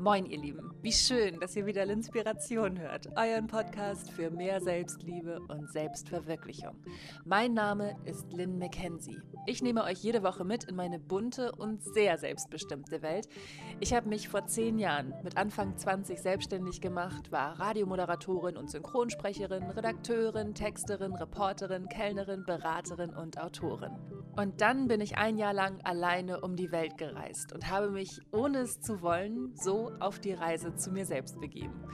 Moin, ihr Lieben. Wie schön, dass ihr wieder L'Inspiration hört. Euren Podcast für mehr Selbstliebe und Selbstverwirklichung. Mein Name ist Lynn McKenzie. Ich nehme euch jede Woche mit in meine bunte und sehr selbstbestimmte Welt. Ich habe mich vor zehn Jahren mit Anfang 20 selbstständig gemacht, war Radiomoderatorin und Synchronsprecherin, Redakteurin, Texterin, Reporterin, Kellnerin, Beraterin und Autorin. Und dann bin ich ein Jahr lang alleine um die Welt gereist und habe mich, ohne es zu wollen, so auf die Reise zu mir selbst begeben.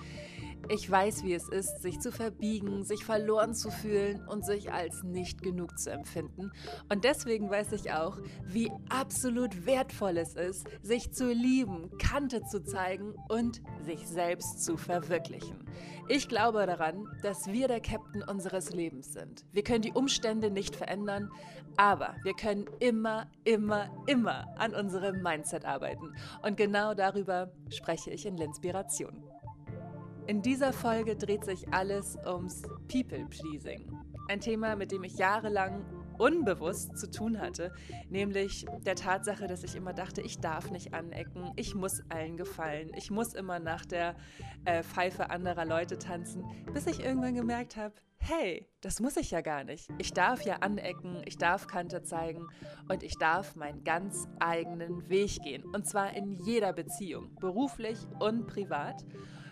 Ich weiß, wie es ist, sich zu verbiegen, sich verloren zu fühlen und sich als nicht genug zu empfinden. Und deswegen weiß ich auch, wie absolut wertvoll es ist, sich zu lieben, Kante zu zeigen und sich selbst zu verwirklichen. Ich glaube daran, dass wir der Captain unseres Lebens sind. Wir können die Umstände nicht verändern, aber wir können immer, immer, immer an unserem Mindset arbeiten. Und genau darüber spreche ich in L'Inspiration. In dieser Folge dreht sich alles ums People-Pleasing. Ein Thema, mit dem ich jahrelang unbewusst zu tun hatte, nämlich der Tatsache, dass ich immer dachte, ich darf nicht anecken, ich muss allen gefallen, ich muss immer nach der äh, Pfeife anderer Leute tanzen, bis ich irgendwann gemerkt habe, hey, das muss ich ja gar nicht. Ich darf ja anecken, ich darf Kante zeigen und ich darf meinen ganz eigenen Weg gehen. Und zwar in jeder Beziehung, beruflich und privat.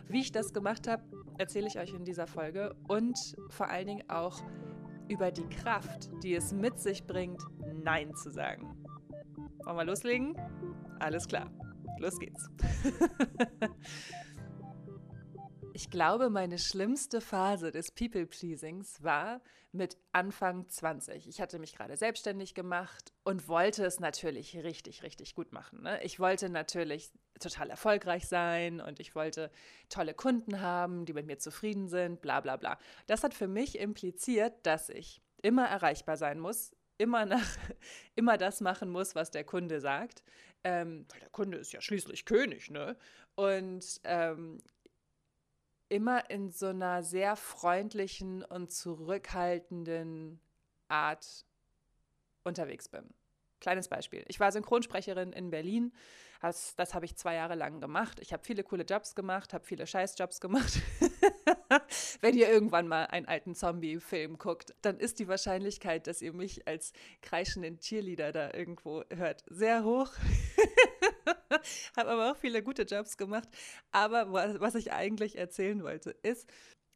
Wie ich das gemacht habe, erzähle ich euch in dieser Folge und vor allen Dingen auch über die Kraft, die es mit sich bringt, Nein zu sagen. Wollen wir loslegen? Alles klar, los geht's. Ich glaube, meine schlimmste Phase des People-Pleasings war mit Anfang 20. Ich hatte mich gerade selbstständig gemacht und wollte es natürlich richtig, richtig gut machen. Ne? Ich wollte natürlich total erfolgreich sein und ich wollte tolle Kunden haben, die mit mir zufrieden sind, bla bla bla. Das hat für mich impliziert, dass ich immer erreichbar sein muss, immer, nach, immer das machen muss, was der Kunde sagt. Ähm, weil der Kunde ist ja schließlich König, ne? Und ähm, immer in so einer sehr freundlichen und zurückhaltenden Art unterwegs bin. Kleines Beispiel. Ich war Synchronsprecherin in Berlin. Das, das habe ich zwei Jahre lang gemacht. Ich habe viele coole Jobs gemacht, habe viele Scheißjobs gemacht. Wenn ihr irgendwann mal einen alten Zombie-Film guckt, dann ist die Wahrscheinlichkeit, dass ihr mich als kreischenden Cheerleader da irgendwo hört, sehr hoch. habe aber auch viele gute Jobs gemacht. Aber was ich eigentlich erzählen wollte, ist,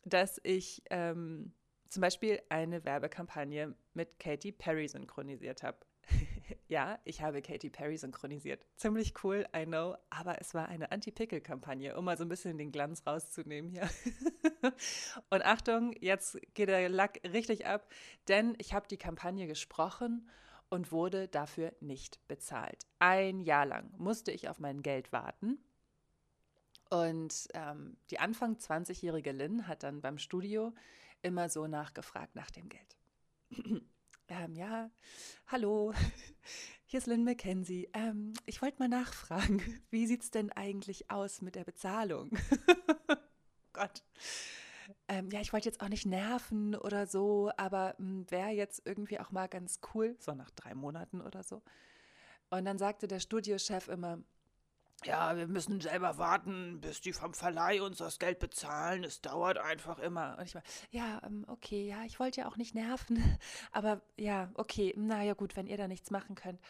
dass ich ähm, zum Beispiel eine Werbekampagne mit Katy Perry synchronisiert habe. ja, ich habe Katy Perry synchronisiert. Ziemlich cool, I know, aber es war eine Anti-Pickle-Kampagne, um mal so ein bisschen den Glanz rauszunehmen hier. Und Achtung, jetzt geht der Lack richtig ab, denn ich habe die Kampagne gesprochen und wurde dafür nicht bezahlt. Ein Jahr lang musste ich auf mein Geld warten. Und ähm, die Anfang 20-jährige Lynn hat dann beim Studio immer so nachgefragt nach dem Geld. ähm, ja, hallo, hier ist Lynn McKenzie. Ähm, ich wollte mal nachfragen, wie sieht es denn eigentlich aus mit der Bezahlung? Gott ähm, ja, ich wollte jetzt auch nicht nerven oder so, aber hm, wäre jetzt irgendwie auch mal ganz cool, so nach drei Monaten oder so. Und dann sagte der Studiochef immer, ja, wir müssen selber warten, bis die vom Verleih uns das Geld bezahlen. Es dauert einfach immer. Und ich war, ja, ähm, okay, ja, ich wollte ja auch nicht nerven. Aber ja, okay, naja, gut, wenn ihr da nichts machen könnt.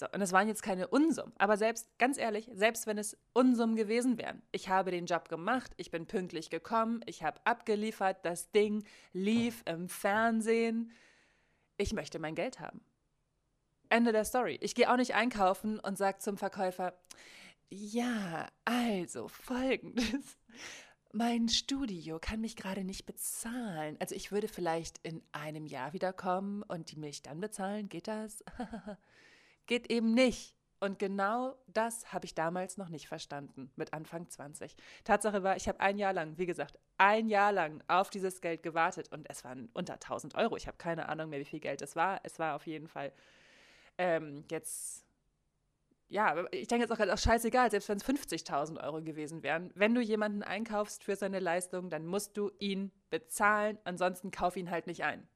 So, und es waren jetzt keine Unsummen. Aber selbst, ganz ehrlich, selbst wenn es Unsummen gewesen wären, ich habe den Job gemacht, ich bin pünktlich gekommen, ich habe abgeliefert, das Ding lief im Fernsehen. Ich möchte mein Geld haben. Ende der Story. Ich gehe auch nicht einkaufen und sage zum Verkäufer, ja, also folgendes. Mein Studio kann mich gerade nicht bezahlen. Also ich würde vielleicht in einem Jahr wiederkommen und die mich dann bezahlen. Geht das? Geht eben nicht. Und genau das habe ich damals noch nicht verstanden, mit Anfang 20. Tatsache war, ich habe ein Jahr lang, wie gesagt, ein Jahr lang auf dieses Geld gewartet und es waren unter 1000 Euro. Ich habe keine Ahnung mehr, wie viel Geld es war. Es war auf jeden Fall ähm, jetzt, ja, ich denke jetzt auch auch scheißegal, selbst wenn es 50.000 Euro gewesen wären. Wenn du jemanden einkaufst für seine Leistung, dann musst du ihn bezahlen, ansonsten kauf ihn halt nicht ein.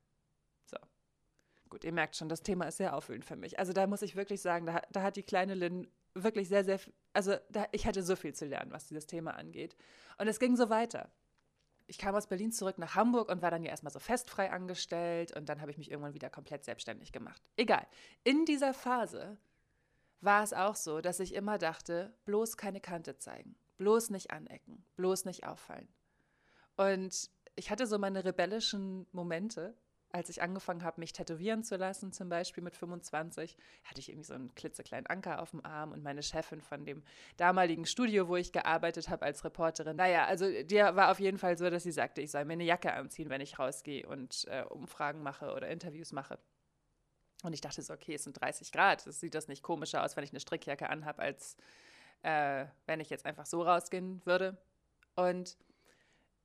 Gut, ihr merkt schon, das Thema ist sehr aufwühlend für mich. Also da muss ich wirklich sagen, da, da hat die kleine Lynn wirklich sehr, sehr, also da, ich hatte so viel zu lernen, was dieses Thema angeht. Und es ging so weiter. Ich kam aus Berlin zurück nach Hamburg und war dann ja erstmal so festfrei angestellt und dann habe ich mich irgendwann wieder komplett selbstständig gemacht. Egal. In dieser Phase war es auch so, dass ich immer dachte, bloß keine Kante zeigen, bloß nicht anecken, bloß nicht auffallen. Und ich hatte so meine rebellischen Momente, als ich angefangen habe, mich tätowieren zu lassen, zum Beispiel mit 25, hatte ich irgendwie so einen klitzekleinen Anker auf dem Arm und meine Chefin von dem damaligen Studio, wo ich gearbeitet habe als Reporterin, naja, also der war auf jeden Fall so, dass sie sagte, ich soll mir eine Jacke anziehen, wenn ich rausgehe und äh, Umfragen mache oder Interviews mache. Und ich dachte so, okay, es sind 30 Grad, das sieht das nicht komischer aus, wenn ich eine Strickjacke anhabe, als äh, wenn ich jetzt einfach so rausgehen würde. Und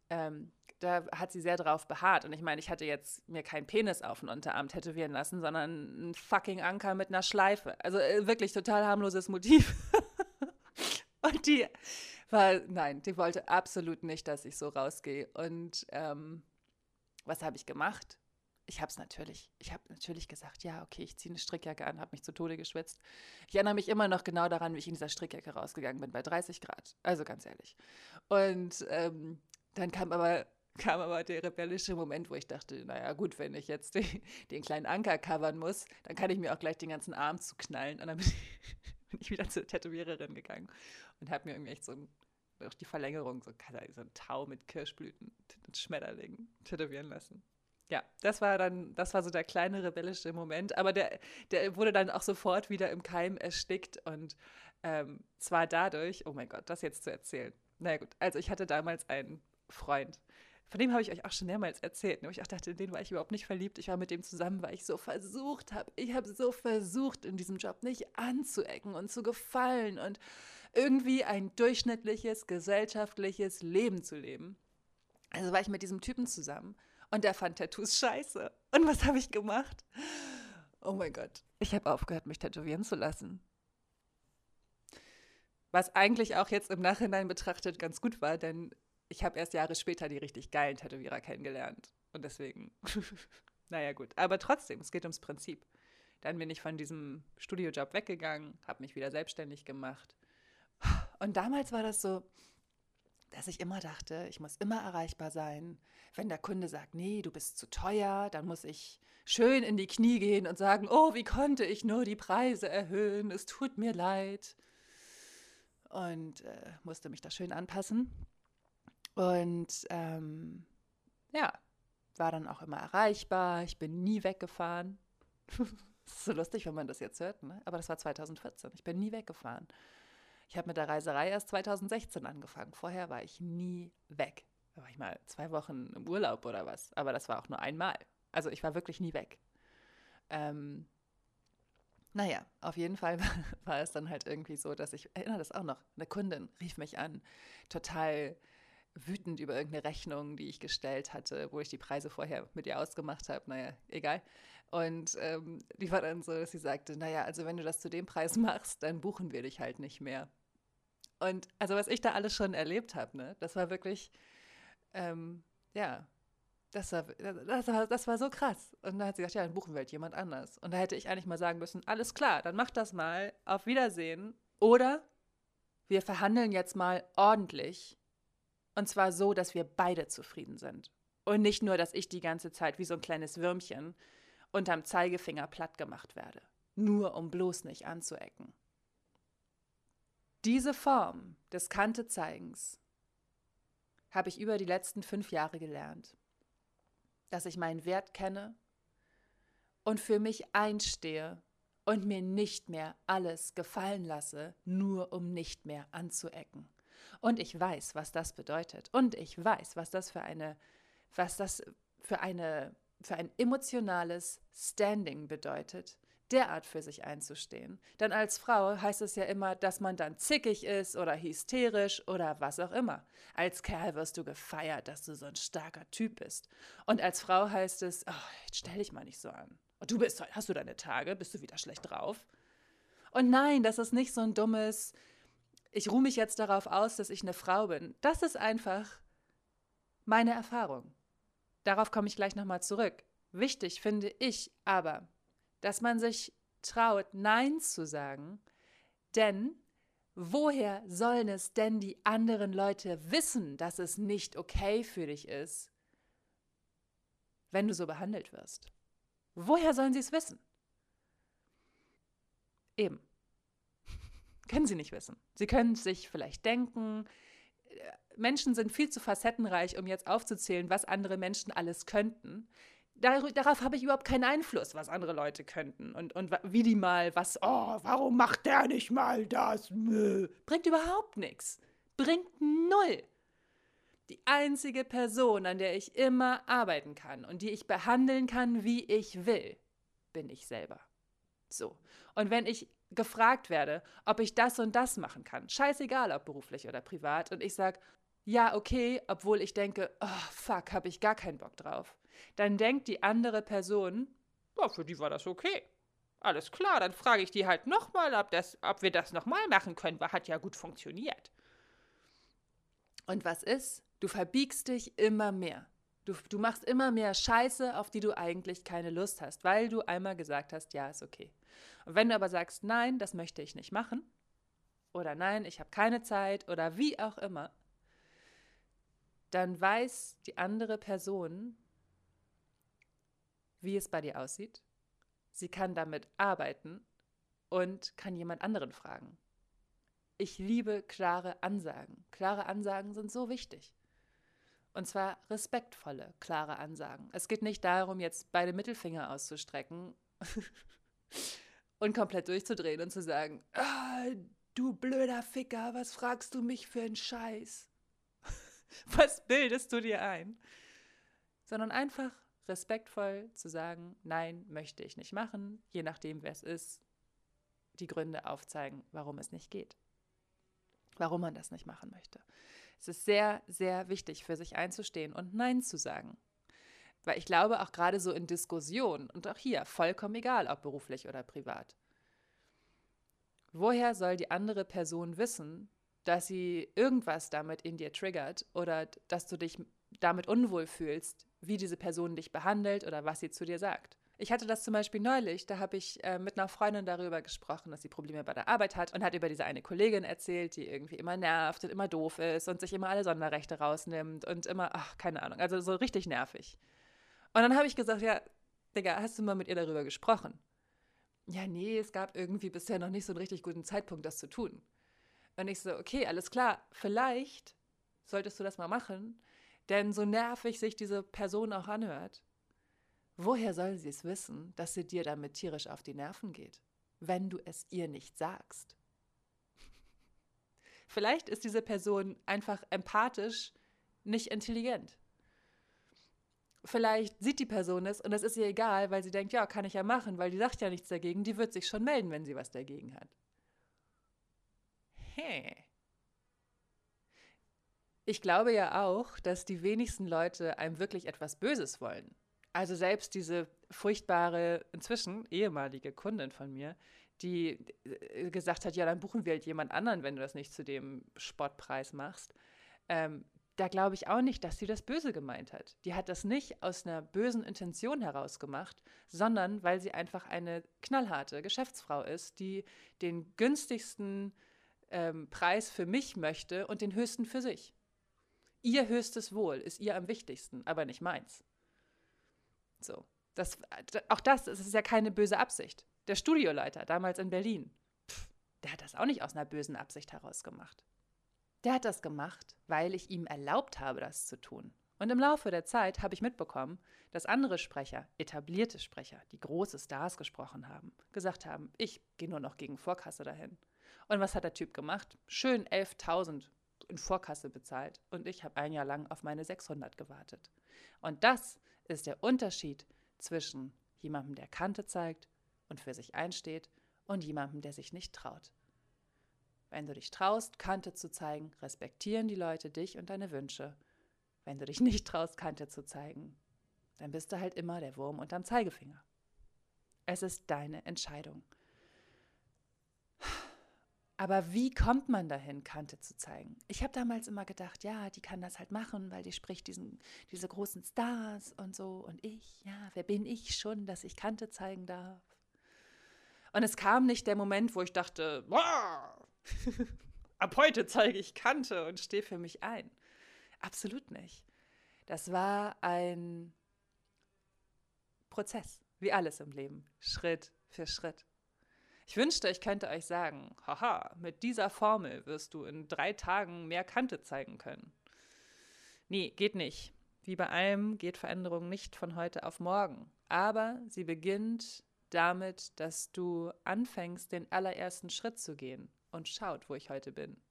ähm, da hat sie sehr drauf beharrt. Und ich meine, ich hatte jetzt mir keinen Penis auf den Unterarm tätowieren lassen, sondern einen fucking Anker mit einer Schleife. Also äh, wirklich total harmloses Motiv. und die war, nein, die wollte absolut nicht, dass ich so rausgehe. Und ähm, was habe ich gemacht? Ich habe es natürlich, ich habe natürlich gesagt, ja, okay, ich ziehe eine Strickjacke an, habe mich zu Tode geschwitzt. Ich erinnere mich immer noch genau daran, wie ich in dieser Strickjacke rausgegangen bin, bei 30 Grad. Also ganz ehrlich. Und ähm, dann kam aber kam aber der rebellische Moment, wo ich dachte, naja gut, wenn ich jetzt den, den kleinen Anker covern muss, dann kann ich mir auch gleich den ganzen Arm zuknallen. Und dann bin ich, bin ich wieder zur Tätowiererin gegangen und habe mir irgendwie echt so ein, auch die Verlängerung, so, so ein Tau mit Kirschblüten und Schmetterlingen tätowieren lassen. Ja, das war dann, das war so der kleine rebellische Moment, aber der, der wurde dann auch sofort wieder im Keim erstickt und ähm, zwar dadurch, oh mein Gott, das jetzt zu erzählen. Naja gut, also ich hatte damals einen Freund, von dem habe ich euch auch schon mehrmals erzählt. Ne? Ich dachte, in den war ich überhaupt nicht verliebt. Ich war mit dem zusammen, weil ich so versucht habe. Ich habe so versucht, in diesem Job nicht anzuecken und zu gefallen und irgendwie ein durchschnittliches, gesellschaftliches Leben zu leben. Also war ich mit diesem Typen zusammen und der fand Tattoos scheiße. Und was habe ich gemacht? Oh mein Gott. Ich habe aufgehört, mich tätowieren zu lassen. Was eigentlich auch jetzt im Nachhinein betrachtet ganz gut war, denn ich habe erst Jahre später die richtig geilen Tätowierer kennengelernt. Und deswegen, naja gut. Aber trotzdem, es geht ums Prinzip. Dann bin ich von diesem Studiojob weggegangen, habe mich wieder selbstständig gemacht. Und damals war das so, dass ich immer dachte, ich muss immer erreichbar sein. Wenn der Kunde sagt, nee, du bist zu teuer, dann muss ich schön in die Knie gehen und sagen, oh, wie konnte ich nur die Preise erhöhen? Es tut mir leid. Und äh, musste mich da schön anpassen. Und ähm, ja, war dann auch immer erreichbar. Ich bin nie weggefahren. ist so lustig, wenn man das jetzt hört, ne? aber das war 2014. Ich bin nie weggefahren. Ich habe mit der Reiserei erst 2016 angefangen. Vorher war ich nie weg. Da war ich mal zwei Wochen im Urlaub oder was. Aber das war auch nur einmal. Also ich war wirklich nie weg. Ähm, naja, auf jeden Fall war, war es dann halt irgendwie so, dass ich, erinnere das auch noch, eine Kundin rief mich an, total wütend über irgendeine Rechnung, die ich gestellt hatte, wo ich die Preise vorher mit ihr ausgemacht habe. Naja, egal. Und ähm, die war dann so, dass sie sagte, naja, also wenn du das zu dem Preis machst, dann buchen wir dich halt nicht mehr. Und also was ich da alles schon erlebt habe, ne, das war wirklich, ähm, ja, das war, das, war, das war so krass. Und dann hat sie gesagt, ja, dann buchen wir halt jemand anders. Und da hätte ich eigentlich mal sagen müssen, alles klar, dann mach das mal, auf Wiedersehen. Oder wir verhandeln jetzt mal ordentlich und zwar so, dass wir beide zufrieden sind. Und nicht nur, dass ich die ganze Zeit wie so ein kleines Würmchen unterm Zeigefinger platt gemacht werde. Nur um bloß nicht anzuecken. Diese Form des Kantezeigens habe ich über die letzten fünf Jahre gelernt. Dass ich meinen Wert kenne und für mich einstehe und mir nicht mehr alles gefallen lasse, nur um nicht mehr anzuecken. Und ich weiß, was das bedeutet. Und ich weiß, was das für eine, was das für eine, für ein emotionales Standing bedeutet, derart für sich einzustehen. Denn als Frau heißt es ja immer, dass man dann zickig ist oder hysterisch oder was auch immer. Als Kerl wirst du gefeiert, dass du so ein starker Typ bist. Und als Frau heißt es, oh, jetzt stell dich mal nicht so an. Und du bist, hast du deine Tage, bist du wieder schlecht drauf? Und nein, das ist nicht so ein dummes, ich ruhe mich jetzt darauf aus, dass ich eine Frau bin. Das ist einfach meine Erfahrung. Darauf komme ich gleich nochmal zurück. Wichtig finde ich aber, dass man sich traut, Nein zu sagen, Denn woher sollen es denn die anderen Leute wissen, dass es nicht okay für dich ist, wenn du so behandelt wirst? Woher sollen sie es wissen? Eben. Können sie nicht wissen. Sie können sich vielleicht denken, äh, Menschen sind viel zu facettenreich, um jetzt aufzuzählen, was andere Menschen alles könnten. Dar darauf habe ich überhaupt keinen Einfluss, was andere Leute könnten und, und wie die mal was, oh, warum macht der nicht mal das? Bringt überhaupt nichts. Bringt null. Die einzige Person, an der ich immer arbeiten kann und die ich behandeln kann, wie ich will, bin ich selber. So. Und wenn ich gefragt werde, ob ich das und das machen kann, scheißegal, ob beruflich oder privat, und ich sage, ja, okay, obwohl ich denke, oh, fuck, habe ich gar keinen Bock drauf, dann denkt die andere Person, oh, für die war das okay. Alles klar, dann frage ich die halt nochmal, ob, ob wir das nochmal machen können, weil hat ja gut funktioniert. Und was ist? Du verbiegst dich immer mehr. Du, du machst immer mehr Scheiße, auf die du eigentlich keine Lust hast, weil du einmal gesagt hast, ja, ist okay. Wenn du aber sagst, nein, das möchte ich nicht machen, oder nein, ich habe keine Zeit, oder wie auch immer, dann weiß die andere Person, wie es bei dir aussieht. Sie kann damit arbeiten und kann jemand anderen fragen. Ich liebe klare Ansagen. Klare Ansagen sind so wichtig. Und zwar respektvolle, klare Ansagen. Es geht nicht darum, jetzt beide Mittelfinger auszustrecken und komplett durchzudrehen und zu sagen, ah, du blöder Ficker, was fragst du mich für einen Scheiß? was bildest du dir ein? Sondern einfach respektvoll zu sagen, nein, möchte ich nicht machen, je nachdem, wer es ist, die Gründe aufzeigen, warum es nicht geht, warum man das nicht machen möchte. Es ist sehr, sehr wichtig, für sich einzustehen und Nein zu sagen. Weil ich glaube, auch gerade so in Diskussionen und auch hier, vollkommen egal, ob beruflich oder privat. Woher soll die andere Person wissen, dass sie irgendwas damit in dir triggert oder dass du dich damit unwohl fühlst, wie diese Person dich behandelt oder was sie zu dir sagt? Ich hatte das zum Beispiel neulich, da habe ich äh, mit einer Freundin darüber gesprochen, dass sie Probleme bei der Arbeit hat und hat über diese eine Kollegin erzählt, die irgendwie immer nervt und immer doof ist und sich immer alle Sonderrechte rausnimmt und immer, ach, keine Ahnung, also so richtig nervig. Und dann habe ich gesagt, ja, Digga, hast du mal mit ihr darüber gesprochen? Ja, nee, es gab irgendwie bisher noch nicht so einen richtig guten Zeitpunkt, das zu tun. Und ich so, okay, alles klar, vielleicht solltest du das mal machen, denn so nervig sich diese Person auch anhört, Woher soll sie es wissen, dass sie dir damit tierisch auf die Nerven geht, wenn du es ihr nicht sagst? Vielleicht ist diese Person einfach empathisch nicht intelligent. Vielleicht sieht die Person es und es ist ihr egal, weil sie denkt, ja, kann ich ja machen, weil die sagt ja nichts dagegen, die wird sich schon melden, wenn sie was dagegen hat. Hä? Ich glaube ja auch, dass die wenigsten Leute einem wirklich etwas Böses wollen. Also selbst diese furchtbare, inzwischen ehemalige Kundin von mir, die äh, gesagt hat, ja, dann buchen wir halt jemand anderen, wenn du das nicht zu dem Spottpreis machst. Ähm, da glaube ich auch nicht, dass sie das Böse gemeint hat. Die hat das nicht aus einer bösen Intention heraus gemacht, sondern weil sie einfach eine knallharte Geschäftsfrau ist, die den günstigsten ähm, Preis für mich möchte und den höchsten für sich. Ihr höchstes Wohl ist ihr am wichtigsten, aber nicht meins. So. Das, auch das, das ist ja keine böse Absicht. Der Studioleiter damals in Berlin, pff, der hat das auch nicht aus einer bösen Absicht heraus gemacht. Der hat das gemacht, weil ich ihm erlaubt habe, das zu tun. Und im Laufe der Zeit habe ich mitbekommen, dass andere Sprecher, etablierte Sprecher, die große Stars gesprochen haben, gesagt haben, ich gehe nur noch gegen Vorkasse dahin. Und was hat der Typ gemacht? Schön 11.000 in Vorkasse bezahlt und ich habe ein Jahr lang auf meine 600 gewartet. Und das ist der Unterschied zwischen jemandem, der Kante zeigt und für sich einsteht, und jemandem, der sich nicht traut. Wenn du dich traust, Kante zu zeigen, respektieren die Leute dich und deine Wünsche. Wenn du dich nicht traust, Kante zu zeigen, dann bist du halt immer der Wurm unterm Zeigefinger. Es ist deine Entscheidung. Aber wie kommt man dahin, Kante zu zeigen? Ich habe damals immer gedacht, ja, die kann das halt machen, weil die spricht diesen, diese großen Stars und so. Und ich, ja, wer bin ich schon, dass ich Kante zeigen darf? Und es kam nicht der Moment, wo ich dachte, ab heute zeige ich Kante und stehe für mich ein. Absolut nicht. Das war ein Prozess, wie alles im Leben, Schritt für Schritt. Ich wünschte, ich könnte euch sagen, haha, mit dieser Formel wirst du in drei Tagen mehr Kante zeigen können. Nee, geht nicht. Wie bei allem geht Veränderung nicht von heute auf morgen. Aber sie beginnt damit, dass du anfängst, den allerersten Schritt zu gehen und schaut, wo ich heute bin.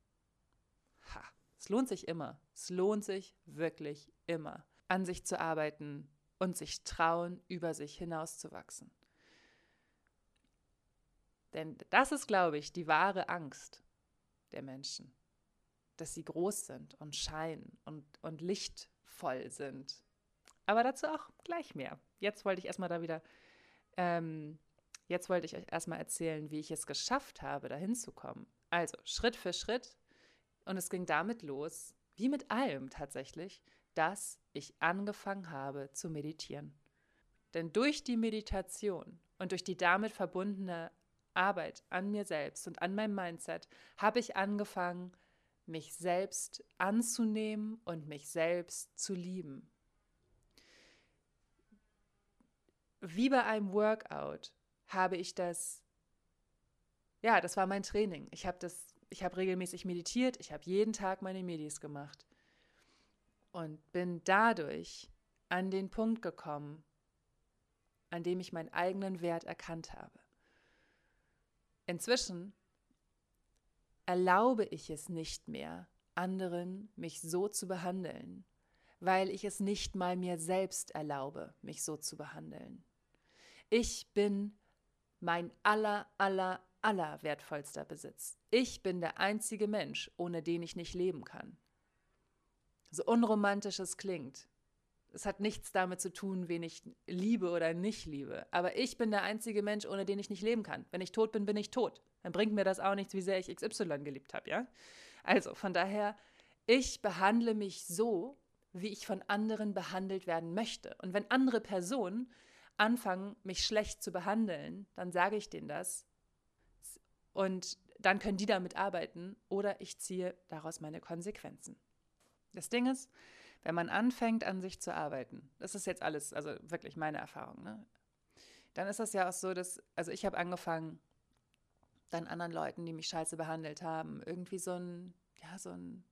Ha, es lohnt sich immer. Es lohnt sich wirklich immer, an sich zu arbeiten und sich trauen, über sich hinauszuwachsen. Denn das ist, glaube ich, die wahre Angst der Menschen, dass sie groß sind und scheinen und, und lichtvoll sind. Aber dazu auch gleich mehr. Jetzt wollte ich erstmal da wieder, ähm, jetzt wollte ich euch erstmal erzählen, wie ich es geschafft habe, dahin zu kommen. Also Schritt für Schritt. Und es ging damit los, wie mit allem tatsächlich, dass ich angefangen habe zu meditieren. Denn durch die Meditation und durch die damit verbundene Arbeit an mir selbst und an meinem Mindset habe ich angefangen, mich selbst anzunehmen und mich selbst zu lieben. Wie bei einem Workout habe ich das, ja, das war mein Training. Ich habe das, ich habe regelmäßig meditiert, ich habe jeden Tag meine Medis gemacht und bin dadurch an den Punkt gekommen, an dem ich meinen eigenen Wert erkannt habe. Inzwischen erlaube ich es nicht mehr, anderen mich so zu behandeln, weil ich es nicht mal mir selbst erlaube, mich so zu behandeln. Ich bin mein aller, aller, aller wertvollster Besitz. Ich bin der einzige Mensch, ohne den ich nicht leben kann. So unromantisch es klingt, es hat nichts damit zu tun, wen ich liebe oder nicht liebe. Aber ich bin der einzige Mensch, ohne den ich nicht leben kann. Wenn ich tot bin, bin ich tot. Dann bringt mir das auch nichts, wie sehr ich XY geliebt habe, ja? Also, von daher, ich behandle mich so, wie ich von anderen behandelt werden möchte. Und wenn andere Personen anfangen, mich schlecht zu behandeln, dann sage ich denen das. Und dann können die damit arbeiten oder ich ziehe daraus meine Konsequenzen. Das Ding ist, wenn man anfängt, an sich zu arbeiten, das ist jetzt alles, also wirklich meine Erfahrung, ne? dann ist das ja auch so, dass, also ich habe angefangen, dann anderen Leuten, die mich scheiße behandelt haben, irgendwie so ein, ja, so ein,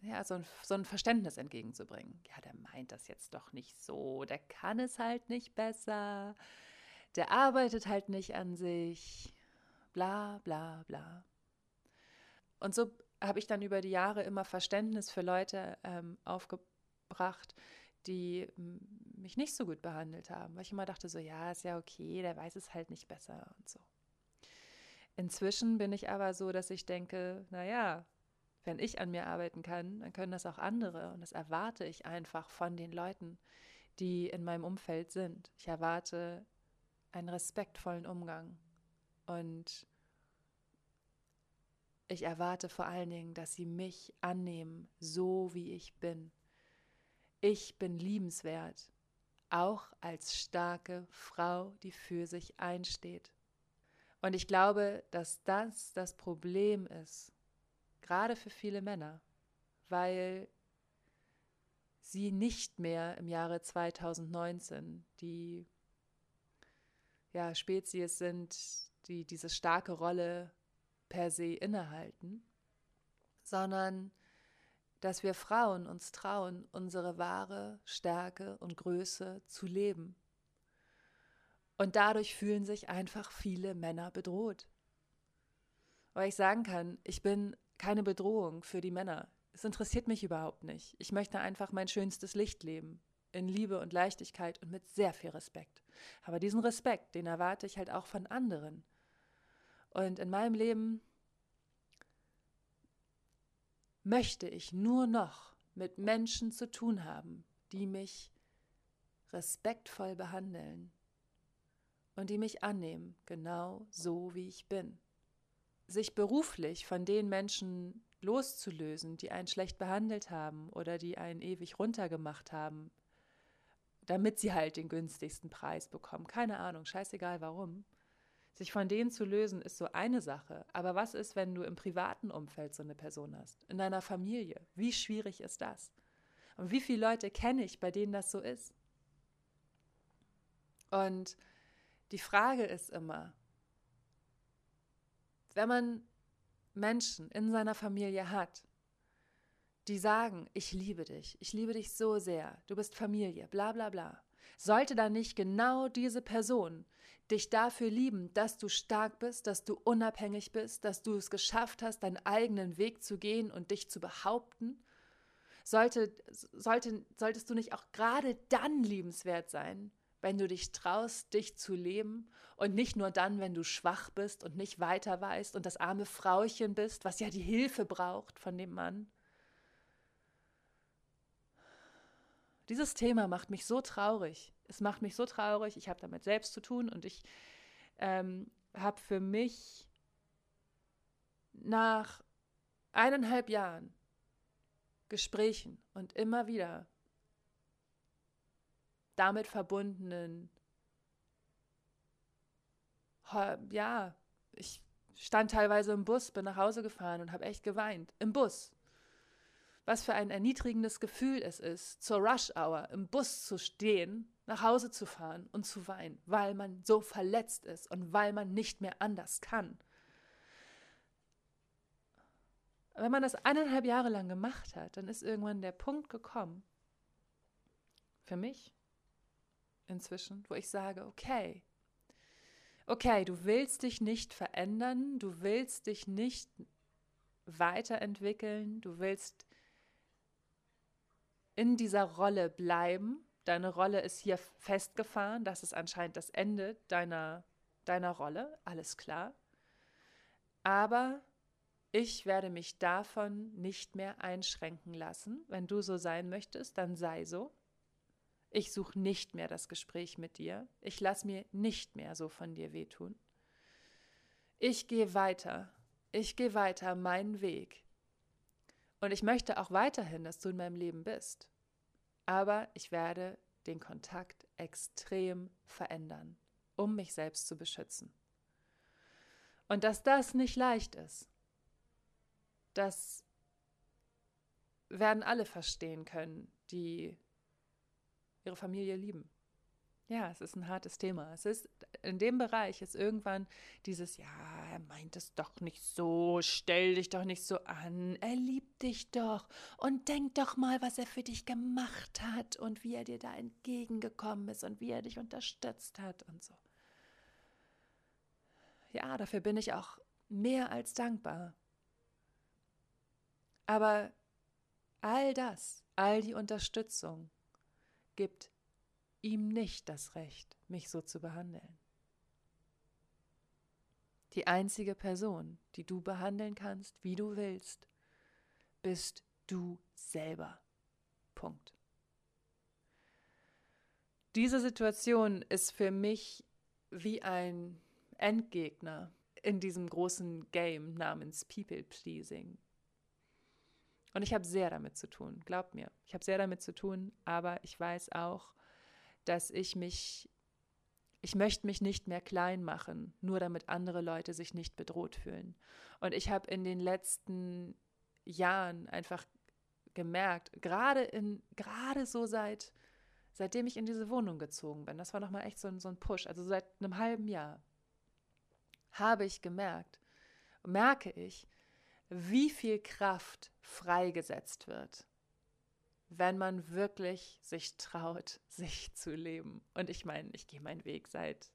ja, so ein, so ein Verständnis entgegenzubringen. Ja, der meint das jetzt doch nicht so, der kann es halt nicht besser, der arbeitet halt nicht an sich, bla bla bla. Und so habe ich dann über die Jahre immer Verständnis für Leute ähm, aufgebracht, die mich nicht so gut behandelt haben, weil ich immer dachte so, ja, ist ja okay, der weiß es halt nicht besser und so. Inzwischen bin ich aber so, dass ich denke, naja, wenn ich an mir arbeiten kann, dann können das auch andere und das erwarte ich einfach von den Leuten, die in meinem Umfeld sind. Ich erwarte einen respektvollen Umgang und ich erwarte vor allen Dingen, dass sie mich annehmen, so wie ich bin. Ich bin liebenswert, auch als starke Frau, die für sich einsteht. Und ich glaube, dass das das Problem ist, gerade für viele Männer, weil sie nicht mehr im Jahre 2019 die ja, Spezies sind, die diese starke Rolle per se innehalten, sondern dass wir Frauen uns trauen, unsere wahre Stärke und Größe zu leben. Und dadurch fühlen sich einfach viele Männer bedroht. Weil ich sagen kann, ich bin keine Bedrohung für die Männer. Es interessiert mich überhaupt nicht. Ich möchte einfach mein schönstes Licht leben. In Liebe und Leichtigkeit und mit sehr viel Respekt. Aber diesen Respekt, den erwarte ich halt auch von anderen. Und in meinem Leben möchte ich nur noch mit Menschen zu tun haben, die mich respektvoll behandeln und die mich annehmen, genau so wie ich bin. Sich beruflich von den Menschen loszulösen, die einen schlecht behandelt haben oder die einen ewig runtergemacht haben, damit sie halt den günstigsten Preis bekommen. Keine Ahnung, scheißegal warum Sich von denen zu lösen, ist so eine Sache. Aber was ist, wenn du im privaten Umfeld so eine Person hast? In deiner Familie? Wie schwierig ist das? Und wie viele Leute kenne ich, bei denen das so ist? Und die Frage ist immer, wenn man Menschen in seiner Familie hat, die sagen, ich liebe dich, ich liebe dich so sehr, du bist Familie, bla bla bla, sollte dann nicht genau diese Person dich dafür lieben, dass du stark bist, dass du unabhängig bist, dass du es geschafft hast, deinen eigenen Weg zu gehen und dich zu behaupten? Sollte, sollte, solltest du nicht auch gerade dann liebenswert sein, wenn du dich traust, dich zu leben und nicht nur dann, wenn du schwach bist und nicht weiter weißt und das arme Frauchen bist, was ja die Hilfe braucht von dem Mann? Dieses Thema macht mich so traurig. Es macht mich so traurig. Ich habe damit selbst zu tun und ich ähm, habe für mich nach eineinhalb Jahren Gesprächen und immer wieder damit verbundenen, ja, ich stand teilweise im Bus, bin nach Hause gefahren und habe echt geweint. Im Bus was für ein erniedrigendes Gefühl es ist, zur Rush-Hour im Bus zu stehen, nach Hause zu fahren und zu weinen, weil man so verletzt ist und weil man nicht mehr anders kann. Wenn man das eineinhalb Jahre lang gemacht hat, dann ist irgendwann der Punkt gekommen, für mich inzwischen, wo ich sage, okay, okay, du willst dich nicht verändern, du willst dich nicht weiterentwickeln, du willst in dieser Rolle bleiben. Deine Rolle ist hier festgefahren. Das ist anscheinend das Ende deiner, deiner Rolle. Alles klar. Aber ich werde mich davon nicht mehr einschränken lassen. Wenn du so sein möchtest, dann sei so. Ich suche nicht mehr das Gespräch mit dir. Ich lasse mir nicht mehr so von dir wehtun. Ich gehe weiter. Ich gehe weiter meinen Weg. Und ich möchte auch weiterhin, dass du in meinem Leben bist. Aber ich werde den Kontakt extrem verändern, um mich selbst zu beschützen. Und dass das nicht leicht ist, das werden alle verstehen können, die ihre Familie lieben. Ja, es ist ein hartes Thema. Es ist in dem Bereich ist irgendwann dieses ja, er meint es doch nicht so, stell dich doch nicht so an, er liebt dich doch und denk doch mal, was er für dich gemacht hat und wie er dir da entgegengekommen ist und wie er dich unterstützt hat und so. Ja, dafür bin ich auch mehr als dankbar. Aber all das, all die Unterstützung gibt ihm nicht das Recht, mich so zu behandeln. Die einzige Person, die du behandeln kannst, wie du willst, bist du selber. Punkt. Diese Situation ist für mich wie ein Endgegner in diesem großen Game namens People Pleasing. Und ich habe sehr damit zu tun, glaub mir. Ich habe sehr damit zu tun, aber ich weiß auch, dass ich mich, ich möchte mich nicht mehr klein machen, nur damit andere Leute sich nicht bedroht fühlen. Und ich habe in den letzten Jahren einfach gemerkt, gerade in, gerade so seit, seitdem ich in diese Wohnung gezogen bin, das war nochmal echt so, so ein Push, also seit einem halben Jahr, habe ich gemerkt, merke ich, wie viel Kraft freigesetzt wird, wenn man wirklich sich traut, sich zu leben. Und ich meine, ich gehe meinen Weg seit,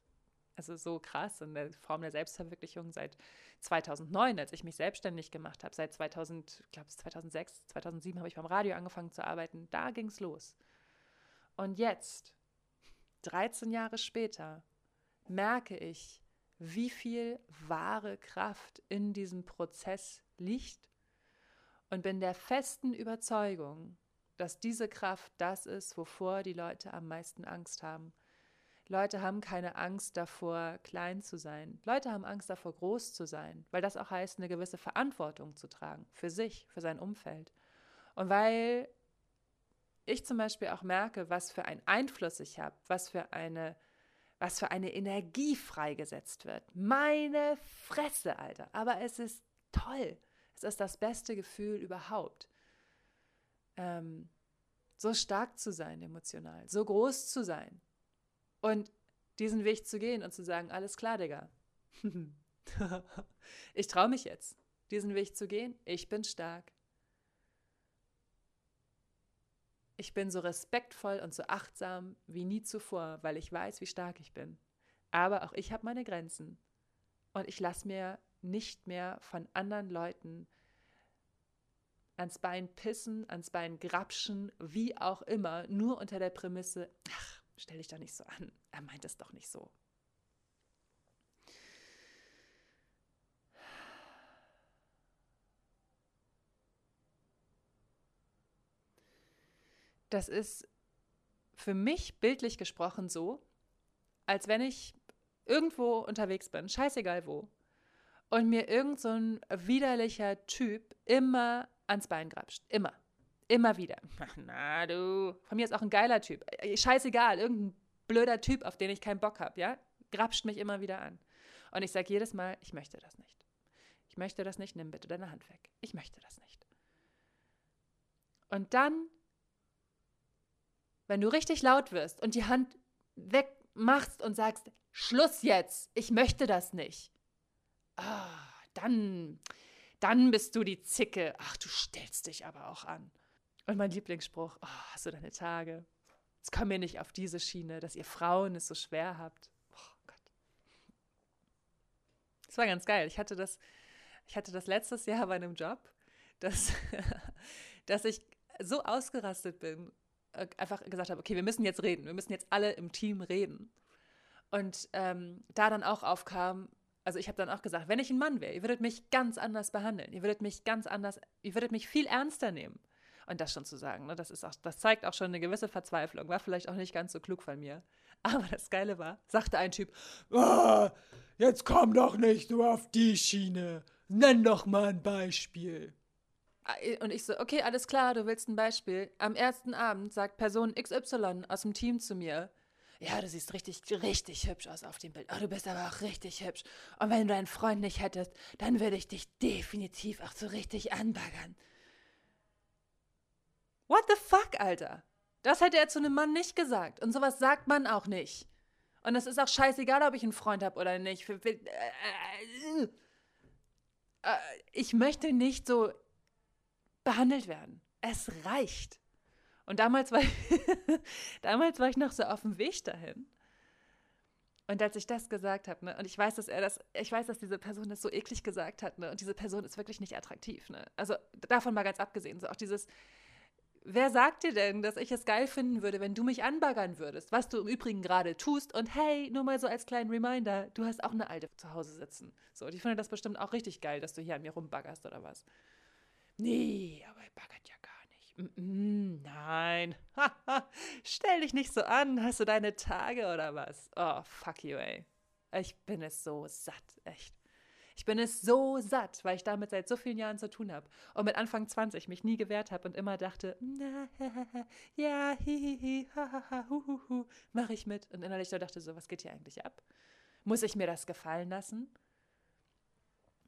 also so krass in der Form der Selbstverwirklichung seit 2009, als ich mich selbstständig gemacht habe. Seit 2000, ich glaube 2006, 2007 habe ich beim Radio angefangen zu arbeiten. Da ging es los. Und jetzt, 13 Jahre später, merke ich, wie viel wahre Kraft in diesem Prozess liegt und bin der festen Überzeugung, dass diese Kraft das ist, wovor die Leute am meisten Angst haben. Leute haben keine Angst davor, klein zu sein. Leute haben Angst davor, groß zu sein, weil das auch heißt, eine gewisse Verantwortung zu tragen für sich, für sein Umfeld. Und weil ich zum Beispiel auch merke, was für einen Einfluss ich habe, was für eine, was für eine Energie freigesetzt wird. Meine Fresse, Alter. Aber es ist toll. Es ist das beste Gefühl überhaupt. Ähm, so stark zu sein emotional, so groß zu sein und diesen Weg zu gehen und zu sagen, alles klar, Digga. ich traue mich jetzt, diesen Weg zu gehen. Ich bin stark. Ich bin so respektvoll und so achtsam wie nie zuvor, weil ich weiß, wie stark ich bin. Aber auch ich habe meine Grenzen. Und ich lasse mir nicht mehr von anderen Leuten ans Bein pissen, ans Bein grapschen, wie auch immer, nur unter der Prämisse, ach, stell dich doch nicht so an, er meint es doch nicht so. Das ist für mich bildlich gesprochen so, als wenn ich irgendwo unterwegs bin, scheißegal wo, und mir irgend so ein widerlicher Typ immer ans Bein grapscht. Immer. Immer wieder. Na du. Von mir ist auch ein geiler Typ. Äh, scheißegal, irgendein blöder Typ, auf den ich keinen Bock habe, ja? Grapscht mich immer wieder an. Und ich sage jedes Mal, ich möchte das nicht. Ich möchte das nicht, nimm bitte deine Hand weg. Ich möchte das nicht. Und dann wenn du richtig laut wirst und die Hand wegmachst und sagst, Schluss jetzt, ich möchte das nicht, ah, dann, dann bist du die Zicke. Ach, du stellst dich aber auch an. Und mein Lieblingsspruch, oh, hast du deine Tage? Jetzt komm mir nicht auf diese Schiene, dass ihr Frauen es so schwer habt. Oh Gott. Das war ganz geil. Ich hatte das, ich hatte das letztes Jahr bei einem Job, dass, dass ich so ausgerastet bin äh, einfach gesagt habe, okay, wir müssen jetzt reden, wir müssen jetzt alle im Team reden. Und ähm, da dann auch aufkam, also ich habe dann auch gesagt, wenn ich ein Mann wäre, ihr würdet mich ganz anders behandeln, ihr würdet mich ganz anders, ihr würdet mich viel ernster nehmen. Und das schon zu sagen, ne, das, ist auch, das zeigt auch schon eine gewisse Verzweiflung, war vielleicht auch nicht ganz so klug von mir. Aber das Geile war, sagte ein Typ, oh, jetzt komm doch nicht so auf die Schiene, nenn doch mal ein Beispiel. Ah, und ich so, okay, alles klar, du willst ein Beispiel. Am ersten Abend sagt Person XY aus dem Team zu mir, ja, du siehst richtig, richtig hübsch aus auf dem Bild. Oh, du bist aber auch richtig hübsch. Und wenn du einen Freund nicht hättest, dann würde ich dich definitiv auch so richtig anbaggern. What the fuck, Alter? Das hätte er zu einem Mann nicht gesagt. Und sowas sagt man auch nicht. Und es ist auch scheißegal, ob ich einen Freund habe oder nicht. Äh, äh, äh, ich möchte nicht so behandelt werden. Es reicht. Und damals war, ich, damals war ich noch so auf dem Weg dahin. Und als ich das gesagt habe, ne, und ich weiß, dass er das, ich weiß, dass diese Person das so eklig gesagt hat, ne, und diese Person ist wirklich nicht attraktiv, ne. Also davon mal ganz abgesehen, so auch dieses, wer sagt dir denn, dass ich es geil finden würde, wenn du mich anbaggern würdest, was du im Übrigen gerade tust? Und hey, nur mal so als kleinen Reminder, du hast auch eine Alte zu Hause sitzen. So, und ich finde das bestimmt auch richtig geil, dass du hier an mir rumbaggerst oder was. Nee, aber er baggert ja gar nicht. Mm -mm, nein. Stell dich nicht so an. Hast du deine Tage oder was? Oh, fuck you, ey. Ich bin es so satt, echt. Ich bin es so satt, weil ich damit seit so vielen Jahren zu tun habe und mit Anfang 20 mich nie gewehrt habe und immer dachte, na, ja, hihihi, hahaha, huhuhu, mache ich mit. Und innerlich dachte so, was geht hier eigentlich ab? Muss ich mir das gefallen lassen?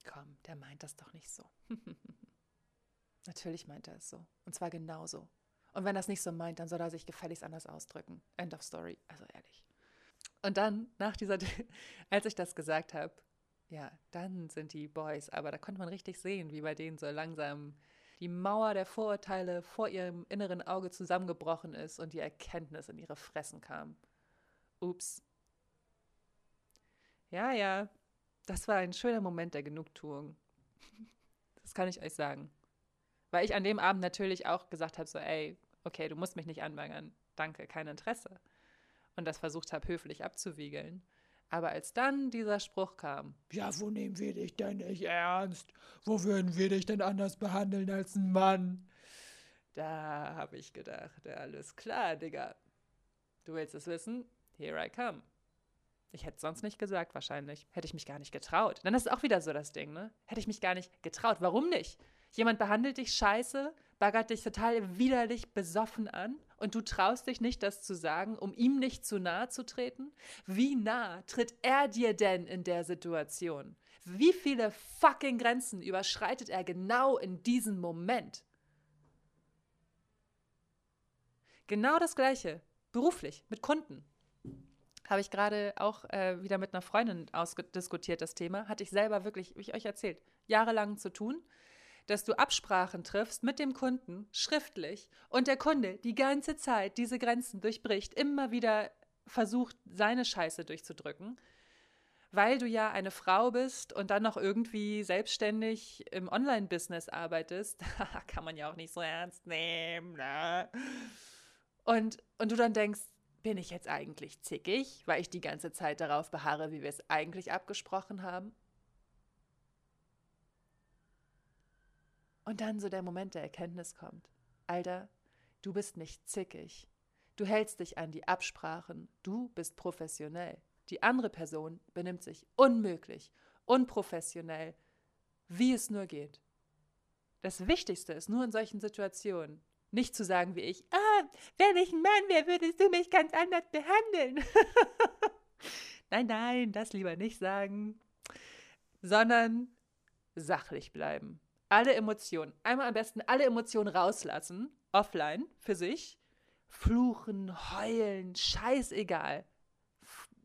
Komm, der meint das doch nicht so. Natürlich meint er es so. Und zwar genauso. Und wenn er es nicht so meint, dann soll er sich gefälligst anders ausdrücken. End of story. Also ehrlich. Und dann, nach dieser, als ich das gesagt habe, ja, dann sind die Boys, aber da konnte man richtig sehen, wie bei denen so langsam die Mauer der Vorurteile vor ihrem inneren Auge zusammengebrochen ist und die Erkenntnis in ihre Fressen kam. Ups. Ja, ja, das war ein schöner Moment der Genugtuung. Das kann ich euch sagen. Weil ich an dem Abend natürlich auch gesagt habe, so, ey, okay, du musst mich nicht anbaggern. Danke, kein Interesse. Und das versucht habe, höflich abzuwiegeln. Aber als dann dieser Spruch kam, ja, wo nehmen wir dich denn nicht ernst? Wo würden wir dich denn anders behandeln als ein Mann? Da habe ich gedacht, alles klar, Digga. Du willst es wissen? Here I come. Ich hätte es sonst nicht gesagt, wahrscheinlich. Hätte ich mich gar nicht getraut. Dann ist auch wieder so das Ding, ne? Hätte ich mich gar nicht getraut. Warum nicht? Jemand behandelt dich scheiße, baggert dich total widerlich besoffen an und du traust dich nicht, das zu sagen, um ihm nicht zu nahe zu treten? Wie nah tritt er dir denn in der Situation? Wie viele fucking Grenzen überschreitet er genau in diesem Moment? Genau das Gleiche, beruflich, mit Kunden. Habe ich gerade auch äh, wieder mit einer Freundin ausdiskutiert, das Thema. Hatte ich selber wirklich, wie ich euch erzählt, jahrelang zu tun, dass du Absprachen triffst mit dem Kunden, schriftlich, und der Kunde die ganze Zeit diese Grenzen durchbricht, immer wieder versucht, seine Scheiße durchzudrücken weil du ja eine Frau bist und dann noch irgendwie selbstständig im Online-Business arbeitest, kann man ja auch nicht so ernst nehmen. Ne? Und, und du dann denkst, bin ich jetzt eigentlich zickig, weil ich die ganze Zeit darauf beharre, wie wir es eigentlich abgesprochen haben? Und dann so der Moment der Erkenntnis kommt. Alter, du bist nicht zickig. Du hältst dich an die Absprachen. Du bist professionell. Die andere Person benimmt sich unmöglich, unprofessionell, wie es nur geht. Das Wichtigste ist nur in solchen Situationen nicht zu sagen wie ich, ah, wenn ich ein Mann wäre, würdest du mich ganz anders behandeln. nein, nein, das lieber nicht sagen, sondern sachlich bleiben. Alle Emotionen, einmal am besten alle Emotionen rauslassen, offline für sich. Fluchen, heulen, scheißegal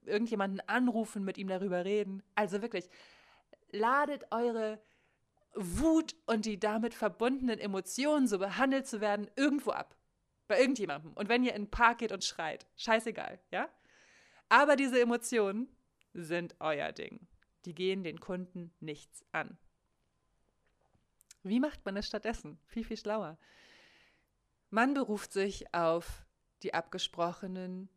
irgendjemanden anrufen, mit ihm darüber reden. Also wirklich, ladet eure Wut und die damit verbundenen Emotionen, so behandelt zu werden, irgendwo ab. Bei irgendjemandem. Und wenn ihr in den Park geht und schreit, scheißegal, ja? Aber diese Emotionen sind euer Ding. Die gehen den Kunden nichts an. Wie macht man es stattdessen? Viel, viel schlauer. Man beruft sich auf die abgesprochenen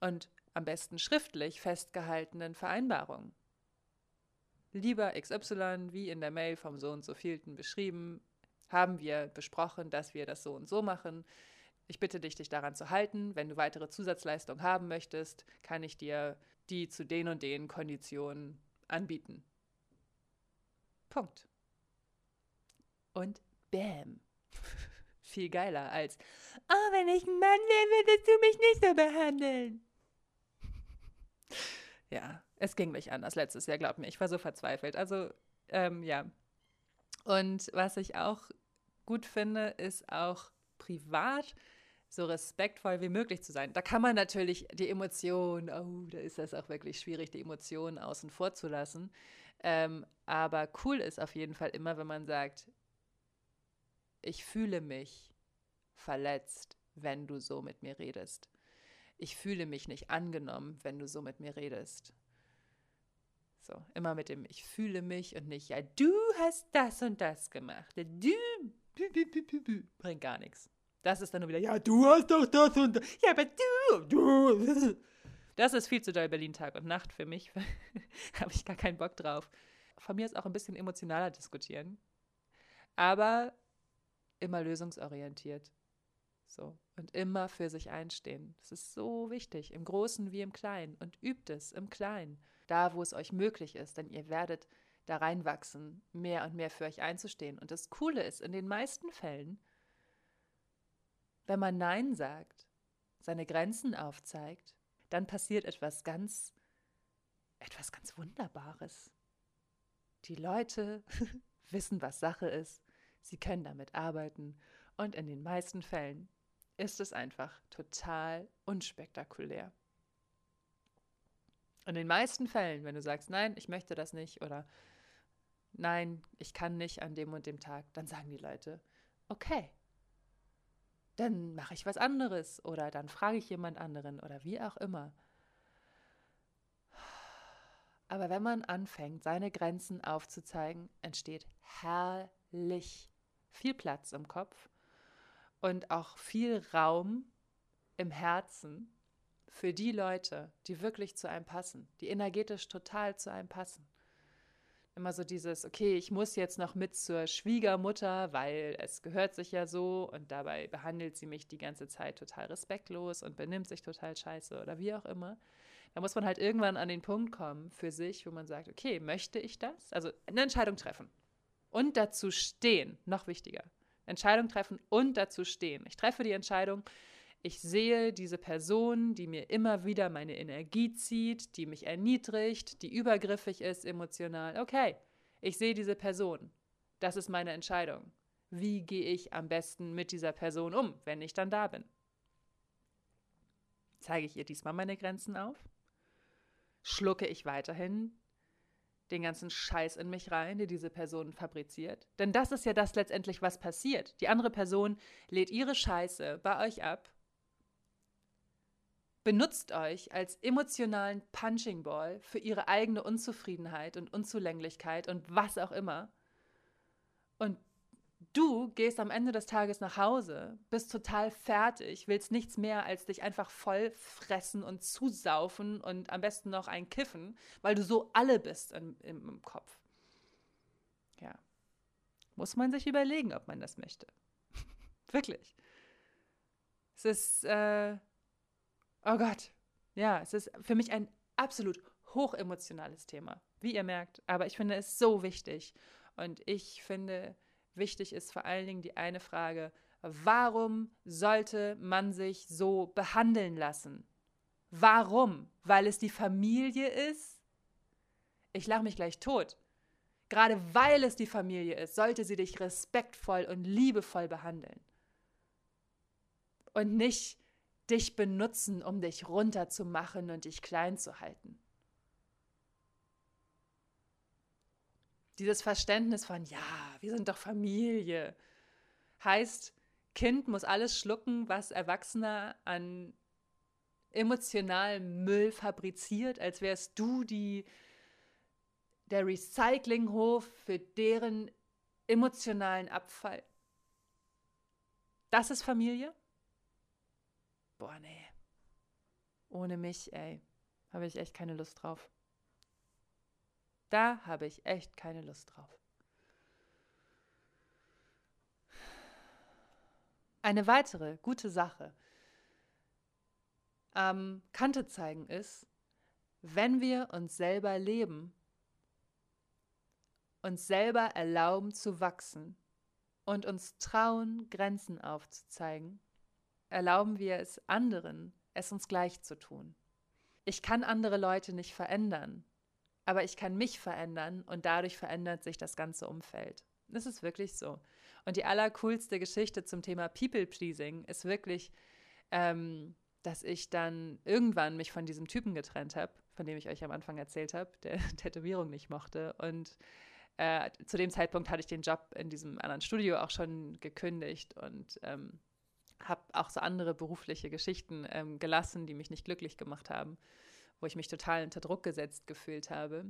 und am besten schriftlich festgehaltenen Vereinbarungen. Lieber XY, wie in der Mail vom so und so vielten beschrieben, haben wir besprochen, dass wir das so und so machen. Ich bitte dich, dich daran zu halten. Wenn du weitere Zusatzleistungen haben möchtest, kann ich dir die zu den und den Konditionen anbieten. Punkt. Und bam. Viel geiler als, oh, wenn ich ein Mann wäre, würdest du mich nicht so behandeln. Ja, es ging nicht anders letztes Jahr, glaub mir. Ich war so verzweifelt. Also, ähm, ja. Und was ich auch gut finde, ist auch privat so respektvoll wie möglich zu sein. Da kann man natürlich die Emotionen, oh, da ist das auch wirklich schwierig, die Emotionen außen vor zu lassen. Ähm, aber cool ist auf jeden Fall immer, wenn man sagt, ich fühle mich verletzt, wenn du so mit mir redest ich fühle mich nicht angenommen, wenn du so mit mir redest. So, immer mit dem Ich fühle mich und nicht, ja, du hast das und das gemacht. Du bringt gar nichts. Das ist dann nur wieder, ja, du hast doch das und das. Ja, aber du, du. Das ist viel zu doll Berlin Tag und Nacht für mich. Habe ich gar keinen Bock drauf. Von mir ist auch ein bisschen emotionaler diskutieren. Aber immer lösungsorientiert. So. Und immer für sich einstehen. Das ist so wichtig, im Großen wie im Kleinen. Und übt es im Kleinen, da wo es euch möglich ist, denn ihr werdet da reinwachsen, mehr und mehr für euch einzustehen. Und das Coole ist, in den meisten Fällen, wenn man Nein sagt, seine Grenzen aufzeigt, dann passiert etwas ganz, etwas ganz Wunderbares. Die Leute wissen, was Sache ist, sie können damit arbeiten und in den meisten Fällen ist es einfach total unspektakulär. In den meisten Fällen, wenn du sagst, nein, ich möchte das nicht oder nein, ich kann nicht an dem und dem Tag, dann sagen die Leute, okay, dann mache ich was anderes oder dann frage ich jemand anderen oder wie auch immer. Aber wenn man anfängt, seine Grenzen aufzuzeigen, entsteht herrlich viel Platz im Kopf und auch viel Raum im Herzen für die Leute, die wirklich zu einem passen, die energetisch total zu einem passen. Immer so dieses, okay, ich muss jetzt noch mit zur Schwiegermutter, weil es gehört sich ja so und dabei behandelt sie mich die ganze Zeit total respektlos und benimmt sich total scheiße oder wie auch immer. Da muss man halt irgendwann an den Punkt kommen für sich, wo man sagt, okay, möchte ich das? Also eine Entscheidung treffen und dazu stehen, noch wichtiger. Entscheidung treffen und dazu stehen. Ich treffe die Entscheidung, Ich sehe diese Person, die mir immer wieder meine Energie zieht, die mich erniedrigt, die übergriffig ist emotional. Okay, ich sehe diese Person. Das ist meine Entscheidung. Wie gehe ich am besten mit dieser Person um, wenn ich dann da bin? Zeige ich ihr diesmal meine Grenzen auf? Schlucke ich weiterhin den ganzen Scheiß in mich rein, die diese Person fabriziert? Denn das ist ja das letztendlich, was passiert. Die andere Person lädt ihre Scheiße bei euch ab, benutzt euch als emotionalen Punching Ball für ihre eigene Unzufriedenheit und Unzulänglichkeit und was auch immer. Und du gehst am Ende des Tages nach Hause, bist total fertig, willst nichts mehr als dich einfach voll fressen und zusaufen und am besten noch ein Kiffen, weil du so alle bist im, im, im Kopf. Ja. Muss man sich überlegen, ob man das möchte. Wirklich. Es ist, äh, oh Gott, ja, es ist für mich ein absolut hochemotionales Thema, wie ihr merkt. Aber ich finde es so wichtig. Und ich finde, wichtig ist vor allen Dingen die eine Frage, warum sollte man sich so behandeln lassen? Warum? Weil es die Familie ist? Ich lache mich gleich tot. Gerade weil es die Familie ist, sollte sie dich respektvoll und liebevoll behandeln. Und nicht dich benutzen, um dich runterzumachen und dich klein zu halten. Dieses Verständnis von, ja, wir sind doch Familie, heißt, Kind muss alles schlucken, was Erwachsener an emotionalem Müll fabriziert, als wärst du die, der Recyclinghof für deren emotionalen Abfall. Das ist Familie? Boah, nee. Ohne mich, ey, habe ich echt keine Lust drauf. Da habe ich echt keine Lust drauf. Eine weitere gute Sache am Kante zeigen ist, wenn wir uns selber leben, uns selber erlauben zu wachsen und uns trauen, Grenzen aufzuzeigen, erlauben wir es anderen, es uns gleich zu tun. Ich kann andere Leute nicht verändern, aber ich kann mich verändern und dadurch verändert sich das ganze Umfeld. Das ist wirklich so. Und die allercoolste Geschichte zum Thema People-Pleasing ist wirklich, ähm, dass ich dann irgendwann mich von diesem Typen getrennt habe, von dem ich euch am Anfang erzählt habe, der Tätowierung nicht mochte. Und äh, zu dem Zeitpunkt hatte ich den Job in diesem anderen Studio auch schon gekündigt und ähm, habe auch so andere berufliche Geschichten ähm, gelassen, die mich nicht glücklich gemacht haben wo ich mich total unter Druck gesetzt gefühlt habe.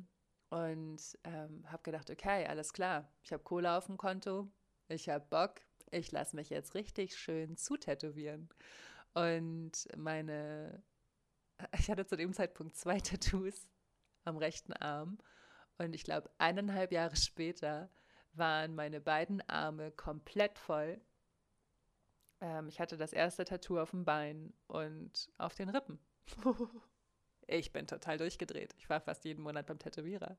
Und ähm, habe gedacht, okay, alles klar, ich habe Kohle auf dem Konto, ich habe Bock, ich lasse mich jetzt richtig schön zutätowieren. Und meine, ich hatte zu dem Zeitpunkt zwei Tattoos am rechten Arm. Und ich glaube, eineinhalb Jahre später waren meine beiden Arme komplett voll. Ähm, ich hatte das erste Tattoo auf dem Bein und auf den Rippen. ich bin total durchgedreht. Ich war fast jeden Monat beim Tätowierer.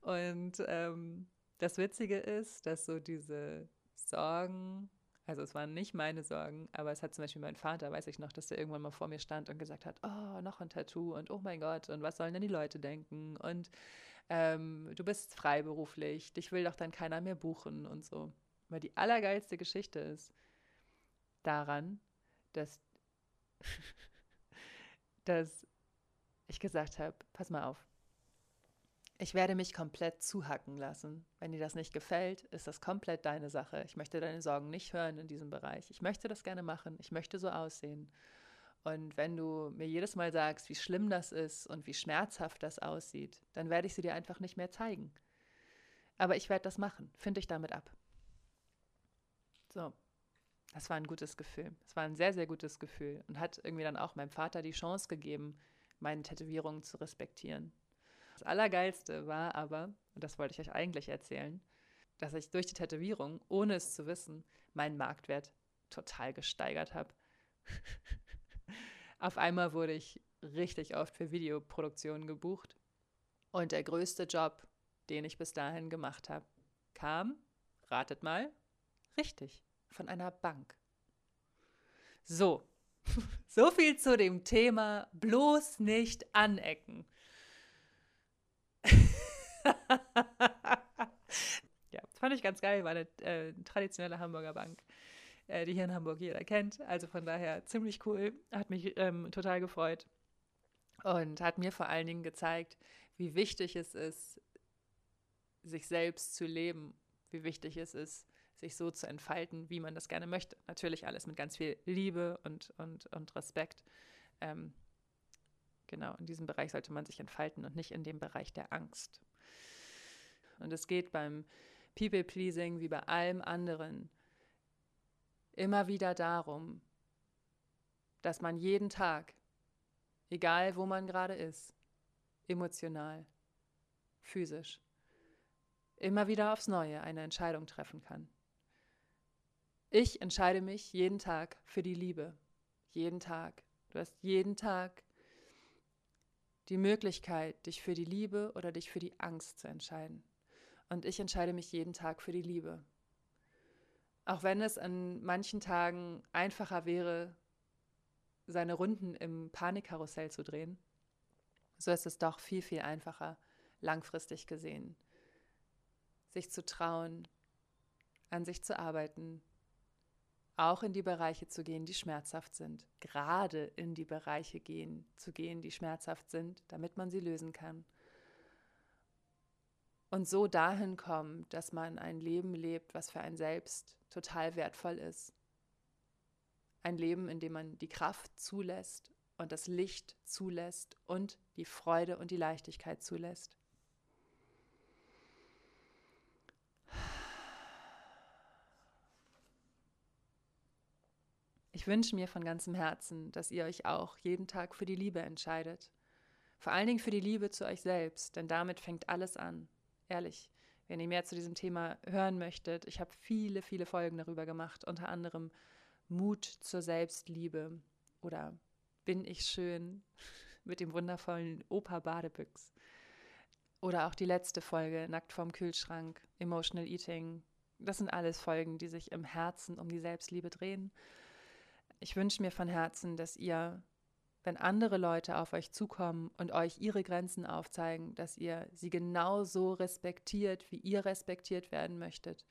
Und ähm, das Witzige ist, dass so diese Sorgen, also es waren nicht meine Sorgen, aber es hat zum Beispiel mein Vater, weiß ich noch, dass der irgendwann mal vor mir stand und gesagt hat, oh, noch ein Tattoo und oh mein Gott, und was sollen denn die Leute denken? Und ähm, du bist freiberuflich, dich will doch dann keiner mehr buchen und so. Weil die allergeilste Geschichte ist daran, dass, dass ich gesagt habe, pass mal auf, ich werde mich komplett zuhacken lassen. Wenn dir das nicht gefällt, ist das komplett deine Sache. Ich möchte deine Sorgen nicht hören in diesem Bereich. Ich möchte das gerne machen. Ich möchte so aussehen. Und wenn du mir jedes Mal sagst, wie schlimm das ist und wie schmerzhaft das aussieht, dann werde ich sie dir einfach nicht mehr zeigen. Aber ich werde das machen. Finde ich damit ab. So. Das war ein gutes Gefühl. Es war ein sehr, sehr gutes Gefühl und hat irgendwie dann auch meinem Vater die Chance gegeben, meine Tätowierungen zu respektieren. Das Allergeilste war aber, und das wollte ich euch eigentlich erzählen, dass ich durch die Tätowierung, ohne es zu wissen, meinen Marktwert total gesteigert habe. Auf einmal wurde ich richtig oft für Videoproduktionen gebucht. Und der größte Job, den ich bis dahin gemacht habe, kam, ratet mal, richtig, von einer Bank. So, so viel zu dem Thema bloß nicht anecken. ja, fand ich ganz geil, war eine äh, traditionelle Hamburger Bank, äh, die hier in Hamburg jeder kennt. Also von daher ziemlich cool, hat mich ähm, total gefreut und hat mir vor allen Dingen gezeigt, wie wichtig es ist, sich selbst zu leben, wie wichtig es ist, sich so zu entfalten, wie man das gerne möchte. Natürlich alles mit ganz viel Liebe und, und, und Respekt. Ähm, genau, in diesem Bereich sollte man sich entfalten und nicht in dem Bereich der Angst. Und es geht beim People-Pleasing wie bei allem anderen immer wieder darum, dass man jeden Tag, egal wo man gerade ist, emotional, physisch, immer wieder aufs Neue eine Entscheidung treffen kann. Ich entscheide mich jeden Tag für die Liebe. Jeden Tag. Du hast jeden Tag die Möglichkeit, dich für die Liebe oder dich für die Angst zu entscheiden. Und ich entscheide mich jeden Tag für die Liebe. Auch wenn es an manchen Tagen einfacher wäre, seine Runden im Panikkarussell zu drehen, so ist es doch viel, viel einfacher, langfristig gesehen, sich zu trauen, an sich zu arbeiten, auch in die Bereiche zu gehen, die schmerzhaft sind, gerade in die Bereiche gehen, zu gehen, die schmerzhaft sind, damit man sie lösen kann. Und so dahin kommen, dass man ein Leben lebt, was für ein selbst total wertvoll ist. Ein Leben, in dem man die Kraft zulässt und das Licht zulässt und die Freude und die Leichtigkeit zulässt. Ich wünsche mir von ganzem Herzen, dass ihr euch auch jeden Tag für die Liebe entscheidet. Vor allen Dingen für die Liebe zu euch selbst, denn damit fängt alles an. Ehrlich, wenn ihr mehr zu diesem Thema hören möchtet, ich habe viele, viele Folgen darüber gemacht, unter anderem Mut zur Selbstliebe oder Bin ich schön mit dem wundervollen Opa Badebüchs. Oder auch die letzte Folge, Nackt vorm Kühlschrank, Emotional Eating. Das sind alles Folgen, die sich im Herzen um die Selbstliebe drehen ich wünsche mir von Herzen, dass ihr, wenn andere Leute auf euch zukommen und euch ihre Grenzen aufzeigen, dass ihr sie genauso respektiert, wie ihr respektiert werden möchtet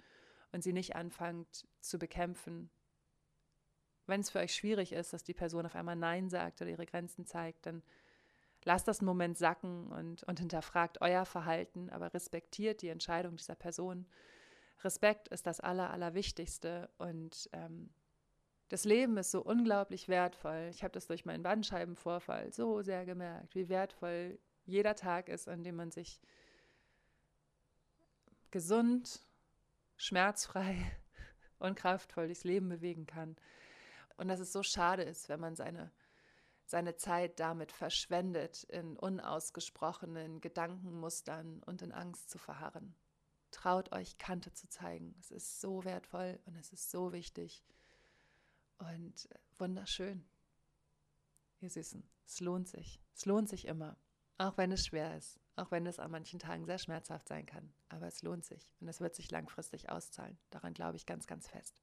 und sie nicht anfangt zu bekämpfen. Wenn es für euch schwierig ist, dass die Person auf einmal Nein sagt oder ihre Grenzen zeigt, dann lasst das einen Moment sacken und, und hinterfragt euer Verhalten, aber respektiert die Entscheidung dieser Person. Respekt ist das Aller, Allerwichtigste und ähm, das Leben ist so unglaublich wertvoll. Ich habe das durch meinen Bandscheibenvorfall so sehr gemerkt, wie wertvoll jeder Tag ist, an dem man sich gesund, schmerzfrei und kraftvoll durchs Leben bewegen kann. Und dass es so schade ist, wenn man seine, seine Zeit damit verschwendet, in unausgesprochenen Gedankenmustern und in Angst zu verharren. Traut euch, Kante zu zeigen. Es ist so wertvoll und es ist so wichtig und wunderschön. Ihr Süßen, es lohnt sich. Es lohnt sich immer. Auch wenn es schwer ist. Auch wenn es an manchen Tagen sehr schmerzhaft sein kann. Aber es lohnt sich. Und es wird sich langfristig auszahlen. Daran glaube ich ganz, ganz fest.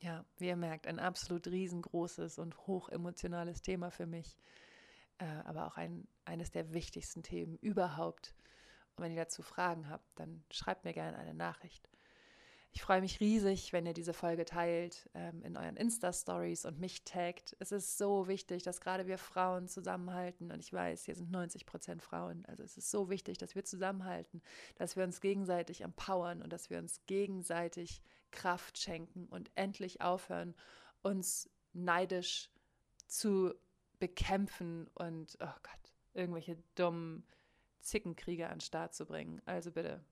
Ja, wie ihr merkt, ein absolut riesengroßes und hochemotionales Thema für mich. Äh, aber auch ein, eines der wichtigsten Themen überhaupt. Und wenn ihr dazu Fragen habt, dann schreibt mir gerne eine Nachricht. Ich freue mich riesig, wenn ihr diese Folge teilt ähm, in euren Insta-Stories und mich taggt. Es ist so wichtig, dass gerade wir Frauen zusammenhalten. Und ich weiß, hier sind 90 Prozent Frauen. Also es ist so wichtig, dass wir zusammenhalten, dass wir uns gegenseitig empowern und dass wir uns gegenseitig Kraft schenken und endlich aufhören, uns neidisch zu bekämpfen und, oh Gott, irgendwelche dummen Zickenkriege an den Start zu bringen. Also bitte.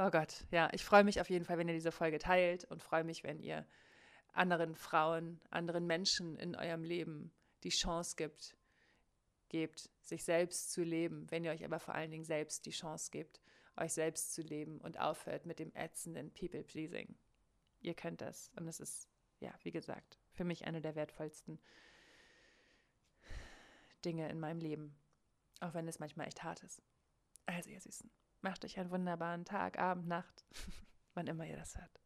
Oh Gott, ja, ich freue mich auf jeden Fall, wenn ihr diese Folge teilt und freue mich, wenn ihr anderen Frauen, anderen Menschen in eurem Leben die Chance gibt, gebt, sich selbst zu leben, wenn ihr euch aber vor allen Dingen selbst die Chance gebt, euch selbst zu leben und aufhört mit dem ätzenden People-Pleasing. Ihr könnt das und es ist, ja, wie gesagt, für mich eine der wertvollsten Dinge in meinem Leben, auch wenn es manchmal echt hart ist. Also, ihr Süßen. Macht euch einen wunderbaren Tag, Abend, Nacht, wann immer ihr das hört.